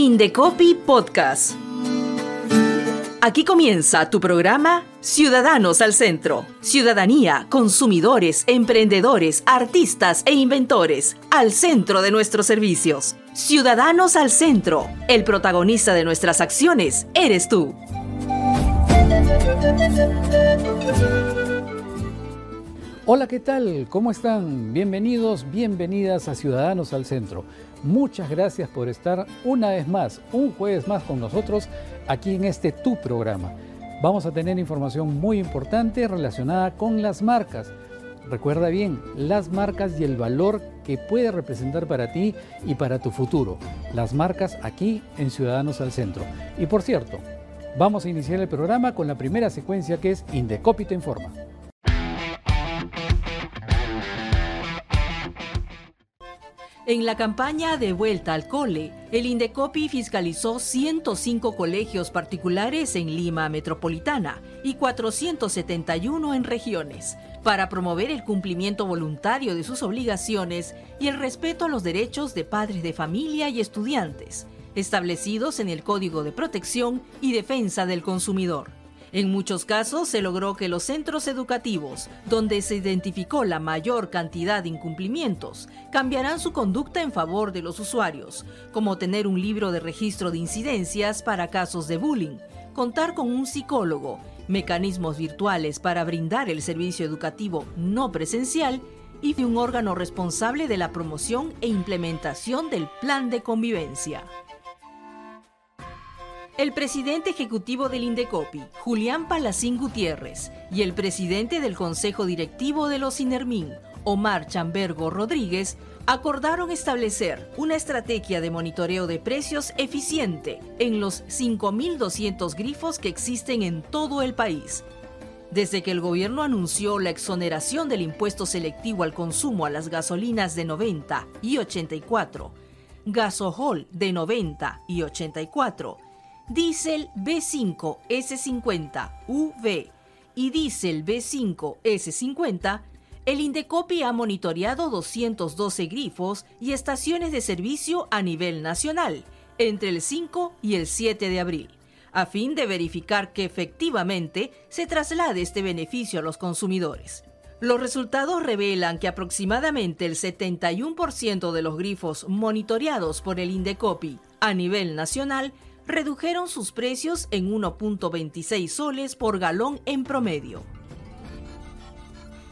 Indecopy Podcast. Aquí comienza tu programa Ciudadanos al Centro. Ciudadanía, consumidores, emprendedores, artistas e inventores al centro de nuestros servicios. Ciudadanos al Centro. El protagonista de nuestras acciones eres tú. Hola, ¿qué tal? ¿Cómo están? Bienvenidos, bienvenidas a Ciudadanos al Centro. Muchas gracias por estar una vez más, un jueves más con nosotros aquí en este Tu programa. Vamos a tener información muy importante relacionada con las marcas. Recuerda bien, las marcas y el valor que puede representar para ti y para tu futuro. Las marcas aquí en Ciudadanos al Centro. Y por cierto, vamos a iniciar el programa con la primera secuencia que es Indecopito Informa. En la campaña de vuelta al cole, el Indecopi fiscalizó 105 colegios particulares en Lima Metropolitana y 471 en regiones, para promover el cumplimiento voluntario de sus obligaciones y el respeto a los derechos de padres de familia y estudiantes, establecidos en el Código de Protección y Defensa del Consumidor. En muchos casos se logró que los centros educativos, donde se identificó la mayor cantidad de incumplimientos, cambiarán su conducta en favor de los usuarios, como tener un libro de registro de incidencias para casos de bullying, contar con un psicólogo, mecanismos virtuales para brindar el servicio educativo no presencial y de un órgano responsable de la promoción e implementación del plan de convivencia. El presidente ejecutivo del Indecopi, Julián Palacín Gutiérrez, y el presidente del Consejo Directivo de los INERMIN, Omar Chambergo Rodríguez, acordaron establecer una estrategia de monitoreo de precios eficiente en los 5.200 grifos que existen en todo el país. Desde que el gobierno anunció la exoneración del impuesto selectivo al consumo a las gasolinas de 90 y 84, gasohol de 90 y 84, Diesel B5 S50 UV y Diesel B5 S50, el Indecopi ha monitoreado 212 grifos y estaciones de servicio a nivel nacional entre el 5 y el 7 de abril, a fin de verificar que efectivamente se traslade este beneficio a los consumidores. Los resultados revelan que aproximadamente el 71% de los grifos monitoreados por el Indecopi a nivel nacional redujeron sus precios en 1.26 soles por galón en promedio.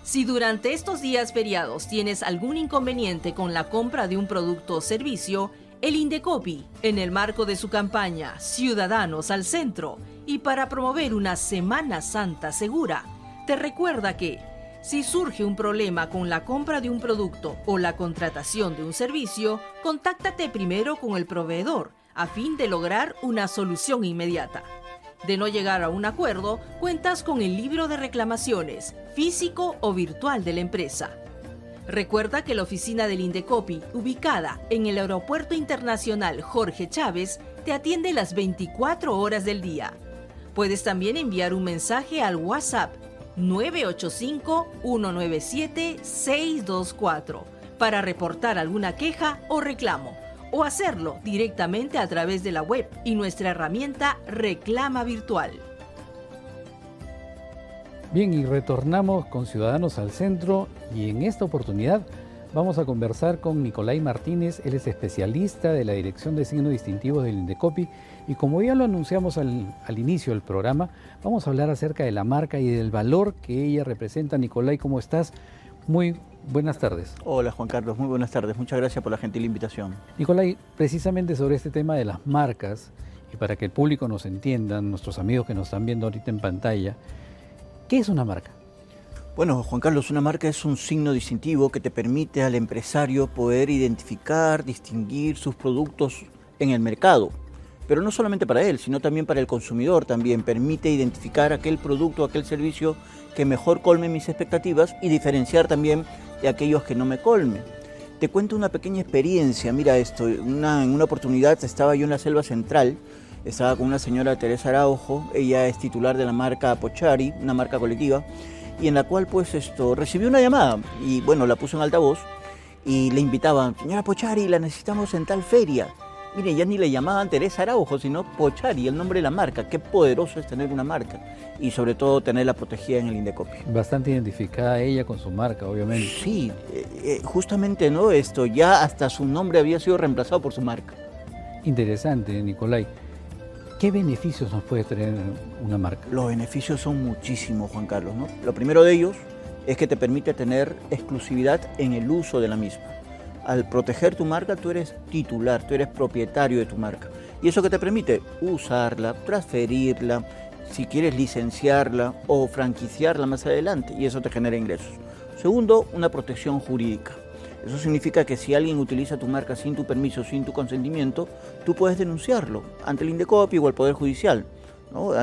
Si durante estos días feriados tienes algún inconveniente con la compra de un producto o servicio, el Indecopi, en el marco de su campaña Ciudadanos al Centro y para promover una Semana Santa segura, te recuerda que si surge un problema con la compra de un producto o la contratación de un servicio, contáctate primero con el proveedor a fin de lograr una solución inmediata. De no llegar a un acuerdo, cuentas con el libro de reclamaciones, físico o virtual de la empresa. Recuerda que la oficina del Indecopi, ubicada en el Aeropuerto Internacional Jorge Chávez, te atiende las 24 horas del día. Puedes también enviar un mensaje al WhatsApp 985-197-624 para reportar alguna queja o reclamo o hacerlo directamente a través de la web y nuestra herramienta Reclama Virtual. Bien, y retornamos con Ciudadanos al Centro y en esta oportunidad vamos a conversar con Nicolai Martínez, él es especialista de la Dirección de Signos Distintivos del Indecopi y como ya lo anunciamos al, al, inicio del programa, vamos a hablar acerca de la marca y del valor que ella representa. Nicolai, ¿cómo estás? Muy buenas tardes. Hola Juan Carlos, muy buenas tardes. Muchas gracias por la gentil invitación. Nicolai, precisamente sobre este tema de las marcas, y para que el público nos entienda, nuestros amigos que nos están viendo ahorita en pantalla, ¿qué es una marca? Bueno, Juan Carlos, una marca es un signo distintivo que te permite al empresario poder identificar, distinguir sus productos en el mercado. Pero no solamente para él, sino también para el consumidor. También permite identificar aquel producto, aquel servicio que mejor colme mis expectativas y diferenciar también de aquellos que no me colmen. Te cuento una pequeña experiencia, mira esto, en una oportunidad estaba yo en la selva central, estaba con una señora Teresa Araujo, ella es titular de la marca Pochari, una marca colectiva, y en la cual pues esto, recibí una llamada y bueno, la puso en altavoz y le invitaban, señora Pochari, la necesitamos en tal feria. Mire, ya ni le llamaban Teresa Araujo, sino Pochari, el nombre de la marca. Qué poderoso es tener una marca y sobre todo tenerla protegida en el Indecopi. Bastante identificada ella con su marca, obviamente. Sí, eh, eh, justamente no esto, ya hasta su nombre había sido reemplazado por su marca. Interesante, Nicolai. ¿Qué beneficios nos puede tener una marca? Los beneficios son muchísimos, Juan Carlos. ¿no? Lo primero de ellos es que te permite tener exclusividad en el uso de la misma al proteger tu marca, tú eres titular, tú eres propietario de tu marca. ¿Y eso que te permite? Usarla, transferirla, si quieres licenciarla o franquiciarla más adelante, y eso te genera ingresos. Segundo, una protección jurídica. Eso significa que si alguien utiliza tu marca sin tu permiso, sin tu consentimiento, tú puedes denunciarlo ante el Indecopi o el Poder Judicial.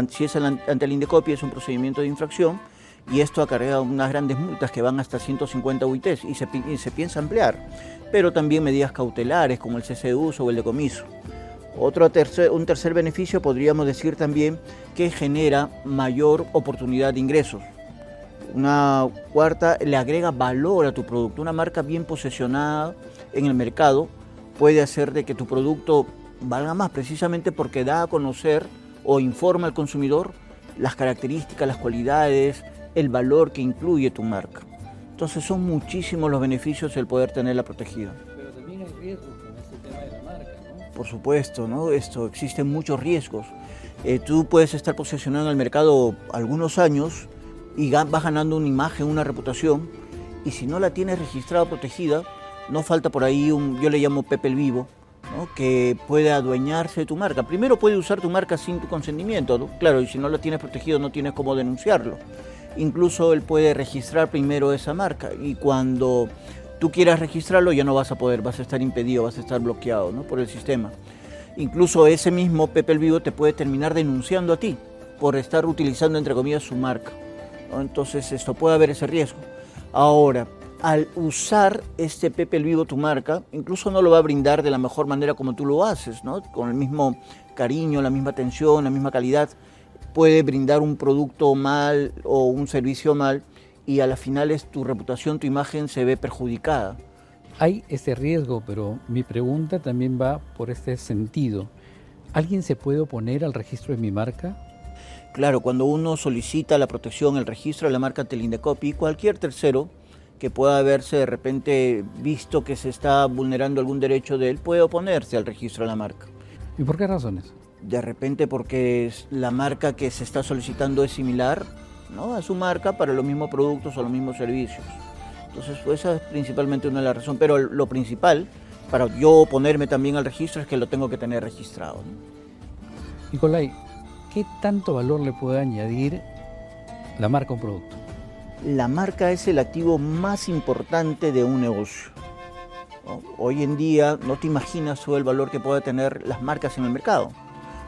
Si es ante el Indecopi es un procedimiento de infracción y esto acarrea unas grandes multas que van hasta 150 UITs y se, piensa ampliar pero también medidas cautelares como el cese o el decomiso. Otro tercer, un tercer beneficio podríamos decir también que genera mayor oportunidad de ingresos. Una cuarta, le agrega valor a tu producto. Una marca bien posesionada en el mercado puede hacer de que tu producto valga más precisamente porque da a conocer o informa al consumidor las características, las cualidades, el valor que incluye tu marca. Entonces son muchísimos los beneficios el poder tenerla protegida. Pero también hay riesgos con este tema de la marca, ¿no? Por supuesto, ¿no? Esto, existen muchos riesgos. Eh, tú puedes estar posicionado en el mercado algunos años y vas ganando una imagen, una reputación, y si no la tienes registrada protegida, no falta por ahí un, yo le llamo Pepe el Vivo, ¿no? que puede adueñarse de tu marca. Primero puede usar tu marca sin tu consentimiento, ¿no? claro, y si no la tienes protegido no tienes cómo denunciarlo incluso él puede registrar primero esa marca y cuando tú quieras registrarlo ya no vas a poder, vas a estar impedido, vas a estar bloqueado ¿no? por el sistema. Incluso ese mismo Pepe el Vivo te puede terminar denunciando a ti por estar utilizando entre comillas su marca. Entonces esto puede haber ese riesgo. Ahora, al usar este Pepe el Vivo tu marca, incluso no lo va a brindar de la mejor manera como tú lo haces, ¿no? con el mismo cariño, la misma atención, la misma calidad puede brindar un producto mal o un servicio mal y a la final es tu reputación, tu imagen se ve perjudicada. Hay ese riesgo, pero mi pregunta también va por este sentido. ¿Alguien se puede oponer al registro de mi marca? Claro, cuando uno solicita la protección, el registro de la marca Telindecopi, cualquier tercero que pueda haberse de repente visto que se está vulnerando algún derecho de él, puede oponerse al registro de la marca. ¿Y por qué razones? De repente porque la marca que se está solicitando es similar ¿no? a su marca para los mismos productos o los mismos servicios. Entonces, pues, esa es principalmente una de las razones, pero lo principal para yo ponerme también al registro es que lo tengo que tener registrado. Nicolai, ¿qué tanto valor le puede añadir la marca a un producto? La marca es el activo más importante de un negocio. Hoy en día no te imaginas todo el valor que puede tener las marcas en el mercado.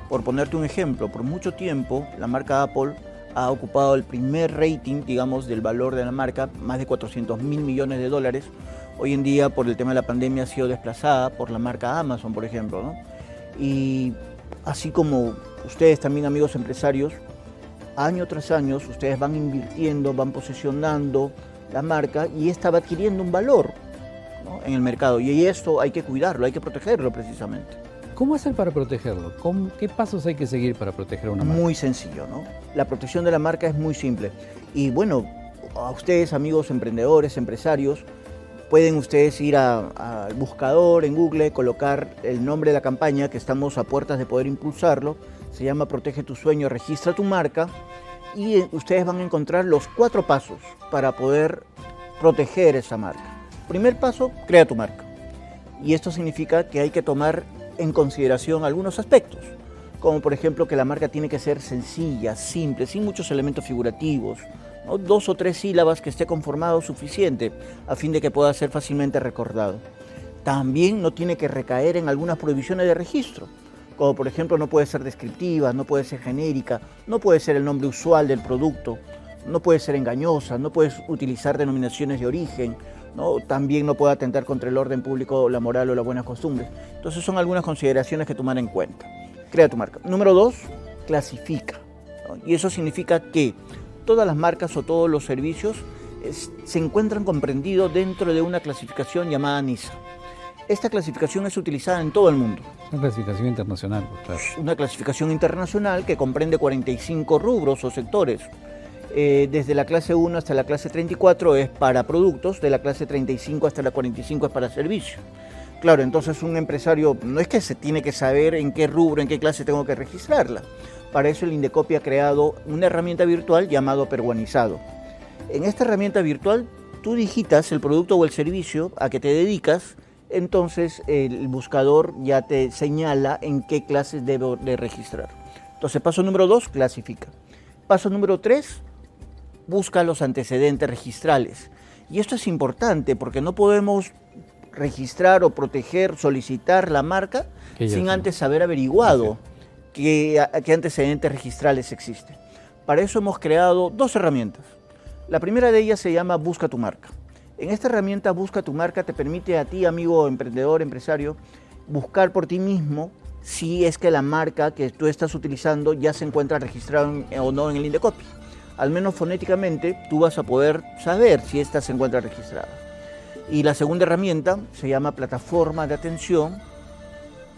Por ponerte un ejemplo, por mucho tiempo la marca Apple ha ocupado el primer rating, digamos, del valor de la marca, más de 400 mil millones de dólares. Hoy en día, por el tema de la pandemia, ha sido desplazada por la marca Amazon, por ejemplo. Y así como ustedes también, amigos empresarios, año tras año, ustedes van invirtiendo, van posesionando la marca y esta va adquiriendo un valor en el mercado. Y esto hay que cuidarlo, hay que protegerlo precisamente. ¿Cómo hacer para protegerlo? ¿Qué pasos hay que seguir para proteger una marca? Muy sencillo, ¿no? La protección de la marca es muy simple. Y bueno, a ustedes, amigos emprendedores, empresarios, pueden ustedes ir al buscador en Google, colocar el nombre de la campaña, que estamos a puertas de poder impulsarlo. Se llama Protege tu sueño, registra tu marca. Y ustedes van a encontrar los cuatro pasos para poder proteger esa marca. Primer paso, crea tu marca. Y esto significa que hay que tomar en consideración algunos aspectos, como por ejemplo que la marca tiene que ser sencilla, simple, sin muchos elementos figurativos, dos o tres sílabas que esté conformado suficiente a fin de que pueda ser fácilmente recordado. También no tiene que recaer en algunas prohibiciones de registro, como por ejemplo no puede ser descriptiva, no puede ser genérica, no puede ser el nombre usual del producto, no puede ser engañosa, no puedes utilizar denominaciones de origen, también no puede atentar contra el orden público, la moral o las buenas costumbres. Entonces son algunas consideraciones que tomar en cuenta. Crea tu marca. Número dos, clasifica. Y eso significa que todas las marcas o todos los servicios se encuentran comprendidos dentro de una clasificación llamada NISA. Esta clasificación es utilizada en todo el mundo. Una clasificación internacional, pues, claro. Una clasificación internacional que comprende 45 rubros o sectores. Eh, desde la clase 1 hasta la clase 34 es para productos, de la clase 35 hasta la 45 es para servicio. Claro, entonces un empresario no es que se tiene que saber en qué rubro, en qué clase tengo que registrarla. Para eso el Indecopi ha creado una herramienta virtual llamado Peruanizado. En esta herramienta virtual tú digitas el producto o el servicio a que te dedicas, entonces el buscador ya te señala en qué clases debo de registrar. Entonces paso número 2, clasifica. Paso número 3, busca los antecedentes registrales. Y esto es importante porque no podemos registrar o proteger, solicitar la marca sin antes haber averiguado qué, qué antecedentes registrales existen. Para eso hemos creado dos herramientas. La primera de ellas se llama Busca tu marca. En esta herramienta Busca tu marca te permite a ti, amigo emprendedor, empresario, buscar por ti mismo si es que la marca que tú estás utilizando ya se encuentra registrada o no en el Indecopy. Al menos fonéticamente tú vas a poder saber si esta se encuentra registrada. Y la segunda herramienta se llama plataforma de atención,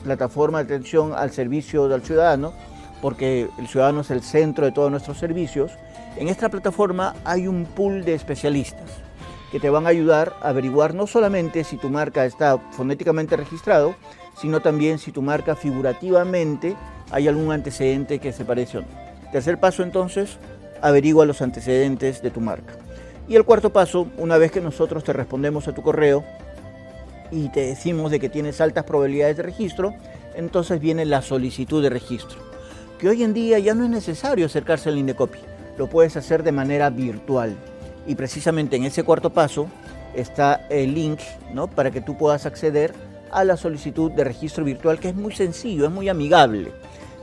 plataforma de atención al servicio del ciudadano, porque el ciudadano es el centro de todos nuestros servicios en esta plataforma hay un pool de especialistas que te van a ayudar a averiguar no solamente si tu marca está fonéticamente registrado, sino también si tu marca figurativamente hay algún antecedente que se parece o no. Tercer paso entonces, averigua los antecedentes de tu marca. Y el cuarto paso, una vez que nosotros te respondemos a tu correo y te decimos de que tienes altas probabilidades de registro, entonces viene la solicitud de registro, que hoy en día ya no es necesario acercarse al Indecopy lo puedes hacer de manera virtual. Y precisamente en ese cuarto paso está el link ¿no? para que tú puedas acceder a la solicitud de registro virtual, que es muy sencillo, es muy amigable.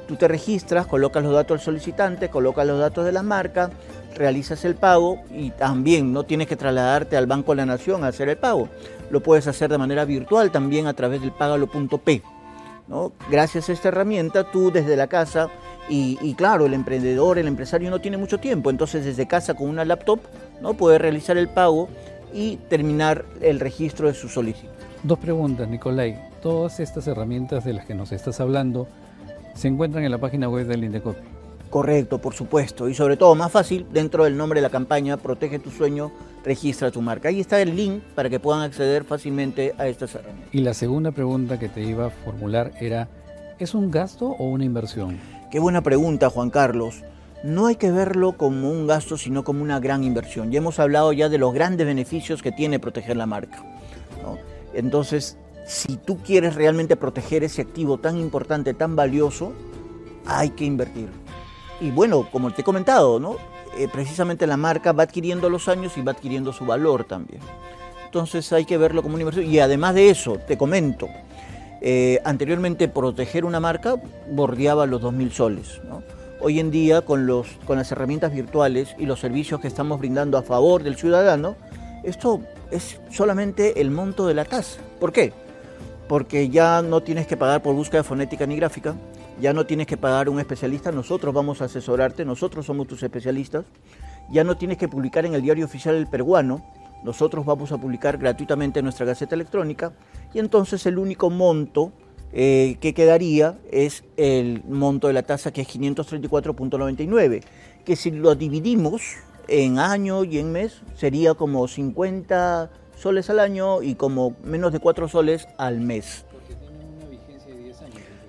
Tú te registras, colocas los datos del solicitante, colocas los datos de la marca, realizas el pago y también no tienes que trasladarte al Banco de la Nación a hacer el pago. Lo puedes hacer de manera virtual también a través del pagalo.p. ¿no? Gracias a esta herramienta, tú desde la casa y, claro, el emprendedor, el empresario no tiene mucho tiempo, entonces desde casa con una laptop ¿no? puede realizar el pago y terminar el registro de su solicitud. Dos preguntas, Nicolai. Todas estas herramientas de las que nos estás hablando se encuentran en la página web del Indecopi. Correcto, por supuesto. Y sobre todo, más fácil, dentro del nombre de la campaña, Protege tu sueño, registra tu marca. Ahí está el link para que puedan acceder fácilmente a estas herramientas. Y la segunda pregunta que te iba a formular era, ¿es un gasto o una inversión? Qué buena pregunta, Juan Carlos. No hay que verlo como un gasto, sino como una gran inversión. Ya hemos hablado ya de los grandes beneficios que tiene proteger la marca. Entonces, si tú quieres realmente proteger ese activo tan importante, tan valioso, hay que invertir. Y bueno, como te he comentado, ¿no? Eh, precisamente la marca va adquiriendo los años y va adquiriendo su valor también. Entonces hay que verlo como una inversión. Y además de eso, te comento, eh, anteriormente proteger una marca bordeaba los 2.000 soles. Hoy en día con, los, con las herramientas virtuales y los servicios que estamos brindando a favor del ciudadano, esto es solamente el monto de la tasa. ¿Por qué? Porque ya no tienes que pagar por búsqueda fonética ni gráfica, ya no tienes que pagar un especialista, nosotros vamos a asesorarte, nosotros somos tus especialistas, ya no tienes que publicar en el diario oficial el peruano, nosotros vamos a publicar gratuitamente nuestra gaceta electrónica y entonces el único monto eh, que quedaría es el monto de la tasa que es 534.99, que si lo dividimos en año y en mes sería como 50 soles al año y como menos de 4 soles al mes.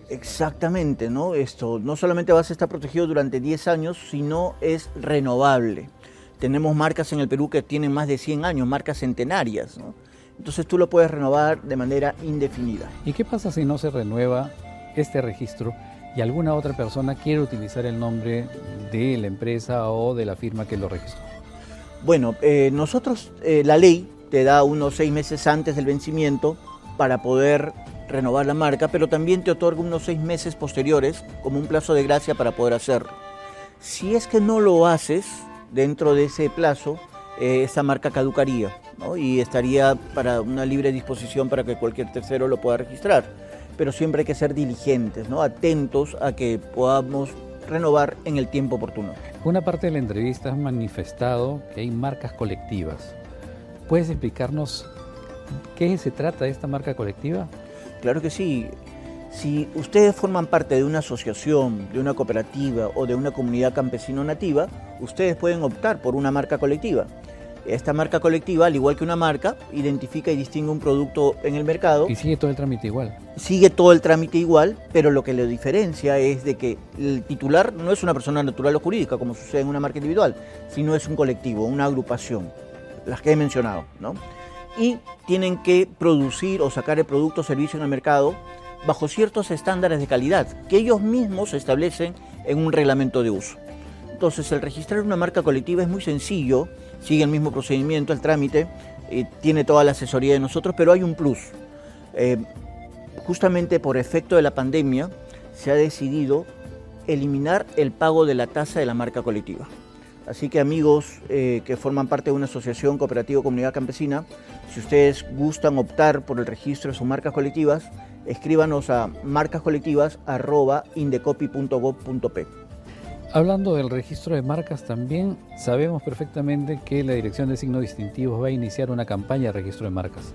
Exactamente, ¿no? Esto no solamente vas a estar protegido durante 10 años, sino es renovable. Tenemos marcas en el Perú que tienen más de 100 años, marcas centenarias. Entonces tú lo puedes renovar de manera indefinida. ¿Y qué pasa si no se renueva este registro y alguna otra persona quiere utilizar el nombre de la empresa o de la firma que lo registró? Bueno, eh, nosotros, eh, la ley te da unos seis meses antes del vencimiento para poder renovar la marca, pero también te otorga unos seis meses posteriores como un plazo de gracia para poder hacerlo. Si es que no lo haces, dentro de ese plazo eh, esa marca caducaría y estaría para una libre disposición para que cualquier tercero lo pueda registrar. Pero siempre hay que ser diligentes, ¿no? atentos a que podamos renovar en el tiempo oportuno. Una parte de la entrevista has manifestado que hay marcas colectivas. ¿Puedes explicarnos qué se trata de esta marca colectiva? Claro que sí. Si ustedes forman parte de una asociación, de una cooperativa o de una comunidad campesino nativa, ustedes pueden optar por una marca colectiva. Esta marca colectiva, al igual que una marca, identifica y distingue un producto en el mercado. Y sigue todo el trámite igual. Sigue todo el trámite igual, pero lo que le diferencia es de que el titular no es una persona natural o jurídica, como sucede en una marca individual, sino es un colectivo, una agrupación, las que he mencionado, ¿no? Y tienen que producir o sacar el producto o servicio en el mercado bajo ciertos estándares de calidad que ellos mismos establecen en un reglamento de uso. Entonces, el registrar una marca colectiva es muy sencillo, sigue el mismo procedimiento, el trámite, eh, tiene toda la asesoría de nosotros, pero hay un plus. Eh, justamente por efecto de la pandemia, se ha decidido eliminar el pago de la tasa de la marca colectiva. Así que amigos eh, que forman parte de una asociación cooperativa comunidad campesina, si ustedes gustan optar por el registro de sus marcas colectivas, escríbanos a marcascolectivas.indecopy.gov.p. Hablando del registro de marcas también, sabemos perfectamente que la Dirección de Signos Distintivos va a iniciar una campaña de registro de marcas.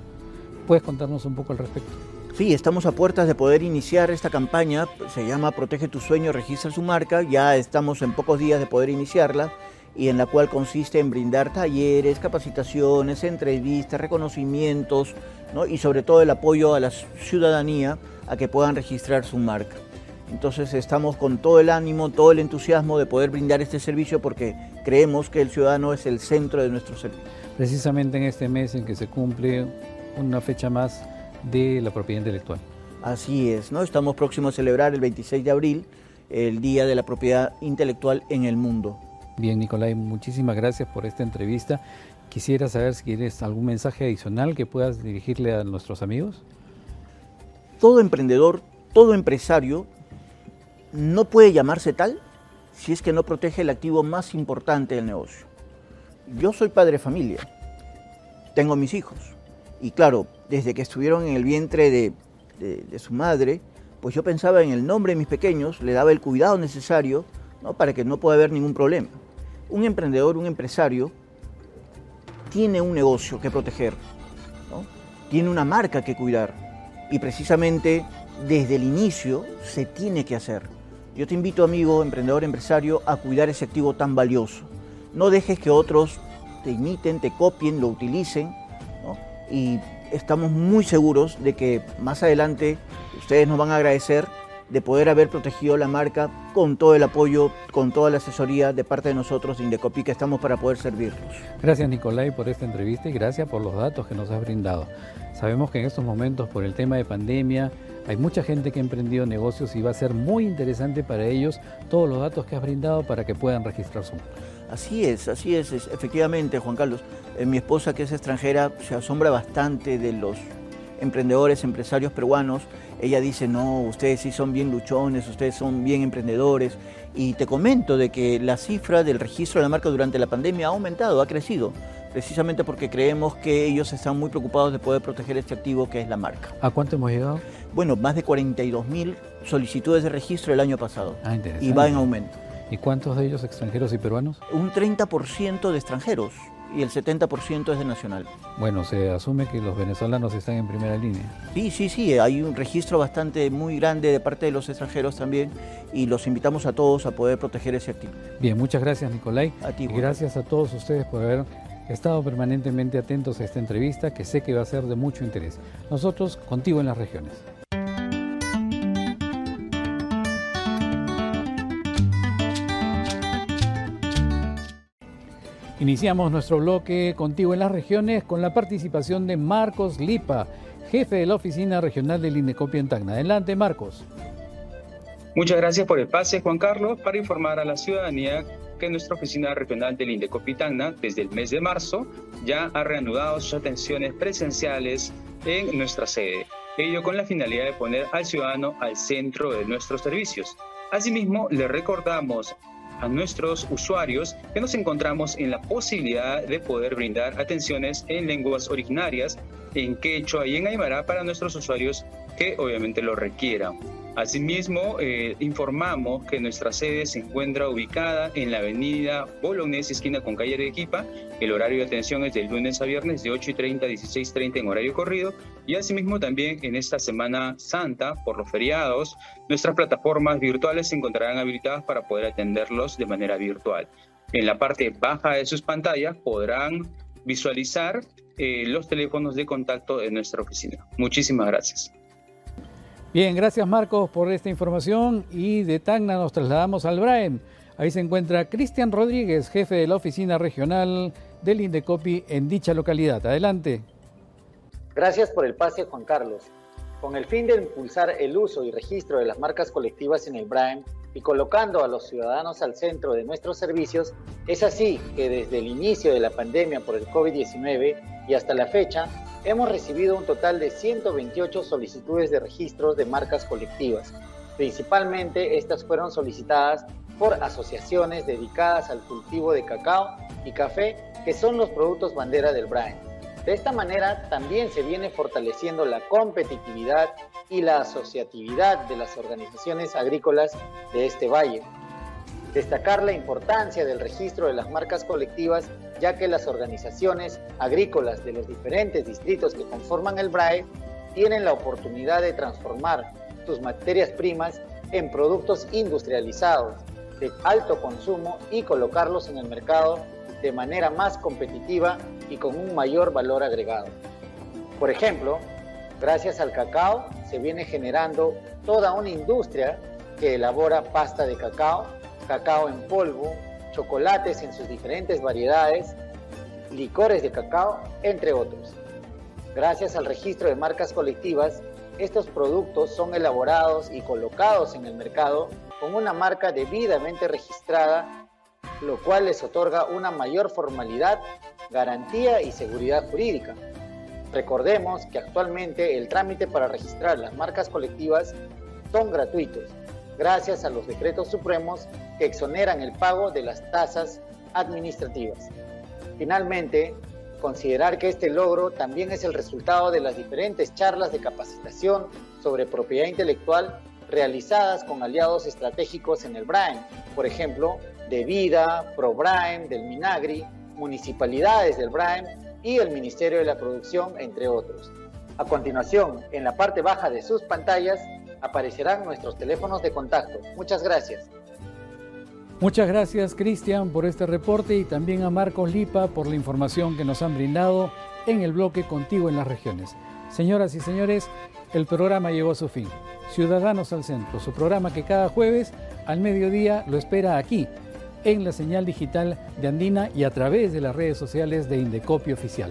¿Puedes contarnos un poco al respecto? Sí, estamos a puertas de poder iniciar esta campaña, se llama Protege tu sueño, registra su marca, ya estamos en pocos días de poder iniciarla y en la cual consiste en brindar talleres, capacitaciones, entrevistas, reconocimientos ¿no? y sobre todo el apoyo a la ciudadanía a que puedan registrar su marca. Entonces estamos con todo el ánimo, todo el entusiasmo de poder brindar este servicio porque creemos que el ciudadano es el centro de nuestro servicio. Precisamente en este mes en que se cumple una fecha más de la propiedad intelectual. Así es, ¿no? Estamos próximos a celebrar el 26 de abril el Día de la Propiedad Intelectual en el mundo. Bien, Nicolai, muchísimas gracias por esta entrevista. Quisiera saber si tienes algún mensaje adicional que puedas dirigirle a nuestros amigos. Todo emprendedor, todo empresario no puede llamarse tal si es que no protege el activo más importante del negocio. Yo soy padre de familia, tengo mis hijos y claro, desde que estuvieron en el vientre de, de, su madre, pues yo pensaba en el nombre de mis pequeños, le daba el cuidado necesario ¿no? para que no pueda haber ningún problema. Un emprendedor, un empresario, tiene un negocio que proteger, tiene una marca que cuidar y precisamente desde el inicio se tiene que hacer. Yo te invito, amigo, emprendedor, empresario, a cuidar ese activo tan valioso. No dejes que otros te imiten, te copien, lo utilicen. Y estamos muy seguros de que más adelante ustedes nos van a agradecer de poder haber protegido la marca con todo el apoyo, con toda la asesoría de parte de nosotros de Indecopi, que estamos para poder servirlos. Gracias Nicolai por esta entrevista y gracias por los datos que nos has brindado. Sabemos que en estos momentos, por el tema de pandemia, hay mucha gente que ha emprendido negocios y va a ser muy interesante para ellos todos los datos que has brindado para que puedan registrar su Así es, así es, efectivamente, Juan Carlos. Eh, mi esposa, que es extranjera, se asombra bastante de los emprendedores, empresarios peruanos. Ella dice, no, ustedes sí son bien luchones, ustedes son bien emprendedores. Y te comento de que la cifra del registro de la marca durante la pandemia ha aumentado, ha crecido precisamente porque creemos que ellos están muy preocupados de poder proteger este activo que es la marca. ¿A cuánto hemos llegado? Bueno, más de 42 mil solicitudes de registro el año pasado. Ah, interesante. Y va en aumento. ¿Y cuántos de ellos extranjeros y peruanos? Un 30% de extranjeros y el 70% es de nacional. Bueno, se asume que los venezolanos están en primera línea. Sí, sí, sí, hay un registro bastante muy grande de parte de los extranjeros también y los invitamos a todos a poder proteger ese activo. Bien, muchas gracias Nicolai. A ti, y gracias a todos ustedes por haber estado permanentemente atentos a esta entrevista que sé que va a ser de mucho interés. Nosotros contigo en las regiones. Iniciamos nuestro bloque contigo en las regiones con la participación de Marcos Lipa, jefe de la Oficina Regional del Indecopia en Tacna. Adelante, Marcos. Muchas gracias por el pase, Juan Carlos, para informar a la ciudadanía que nuestra oficina regional del Indecopitana, desde el mes de marzo, ya ha reanudado sus atenciones presenciales en nuestra sede, ello con la finalidad de poner al ciudadano al centro de nuestros servicios. Asimismo, le recordamos a nuestros usuarios que nos encontramos en la posibilidad de poder brindar atenciones en lenguas originarias, en quechua y en aymara para nuestros usuarios que obviamente lo requieran. Asimismo, eh, informamos que nuestra sede se encuentra ubicada en la avenida Bolognesi, esquina con calle Arequipa. El horario de atención es de lunes a viernes de 8 y 30 a 16 30 en horario corrido. Y asimismo también en esta Semana Santa, por los feriados, nuestras plataformas virtuales se encontrarán habilitadas para poder atenderlos de manera virtual. En la parte baja de sus pantallas podrán visualizar eh, los teléfonos de contacto de nuestra oficina. Muchísimas gracias. Bien, gracias Marcos por esta información y de Tacna nos trasladamos al Braem. Ahí se encuentra Cristian Rodríguez, jefe de la oficina regional del Indecopi en dicha localidad. Adelante. Gracias por el pase, Juan Carlos. Con el fin de impulsar el uso y registro de las marcas colectivas en el Braem y colocando a los ciudadanos al centro de nuestros servicios, es así que desde el inicio de la pandemia por el COVID-19 y hasta la fecha, hemos recibido un total de 128 solicitudes de registros de marcas colectivas. Principalmente estas fueron solicitadas por asociaciones dedicadas al cultivo de cacao y café, que son los productos bandera del Brain. De esta manera también se viene fortaleciendo la competitividad y la asociatividad de las organizaciones agrícolas de este valle. Destacar la importancia del registro de las marcas colectivas ya que las organizaciones agrícolas de los diferentes distritos que conforman el BRAE tienen la oportunidad de transformar sus materias primas en productos industrializados de alto consumo y colocarlos en el mercado de manera más competitiva y con un mayor valor agregado. Por ejemplo, gracias al cacao se viene generando toda una industria que elabora pasta de cacao, cacao en polvo, chocolates en sus diferentes variedades, licores de cacao, entre otros. Gracias al registro de marcas colectivas, estos productos son elaborados y colocados en el mercado con una marca debidamente registrada, lo cual les otorga una mayor formalidad, garantía y seguridad jurídica. Recordemos que actualmente el trámite para registrar las marcas colectivas son gratuitos, gracias a los decretos supremos que exoneran el pago de las tasas administrativas. Finalmente, considerar que este logro también es el resultado de las diferentes charlas de capacitación sobre propiedad intelectual realizadas con aliados estratégicos en el BRAEM, por ejemplo, de Vida, ProBRAEM, del Minagri, municipalidades del BRAEM y el Ministerio de la Producción, entre otros. A continuación, en la parte baja de sus pantallas aparecerán nuestros teléfonos de contacto. Muchas gracias. Muchas gracias Cristian por este reporte y también a Marcos Lipa por la información que nos han brindado en el bloque Contigo en las Regiones. Señoras y señores, el programa llegó a su fin. Ciudadanos al Centro, su programa que cada jueves al mediodía lo espera aquí, en la señal digital de Andina y a través de las redes sociales de Indecopio Oficial.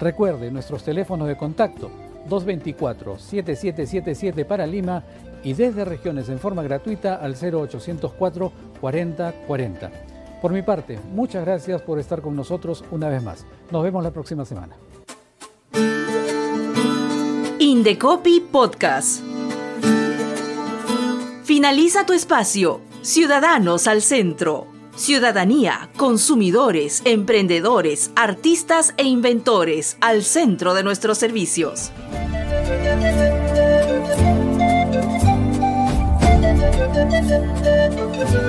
Recuerde nuestros teléfonos de contacto 224-7777 para Lima y desde regiones en forma gratuita al 0804 40 40. Por mi parte, muchas gracias por estar con nosotros una vez más. Nos vemos la próxima semana. Indecopi Podcast. Finaliza tu espacio. Ciudadanos al centro. Ciudadanía, consumidores, emprendedores, artistas e inventores al centro de nuestros servicios. Thank you.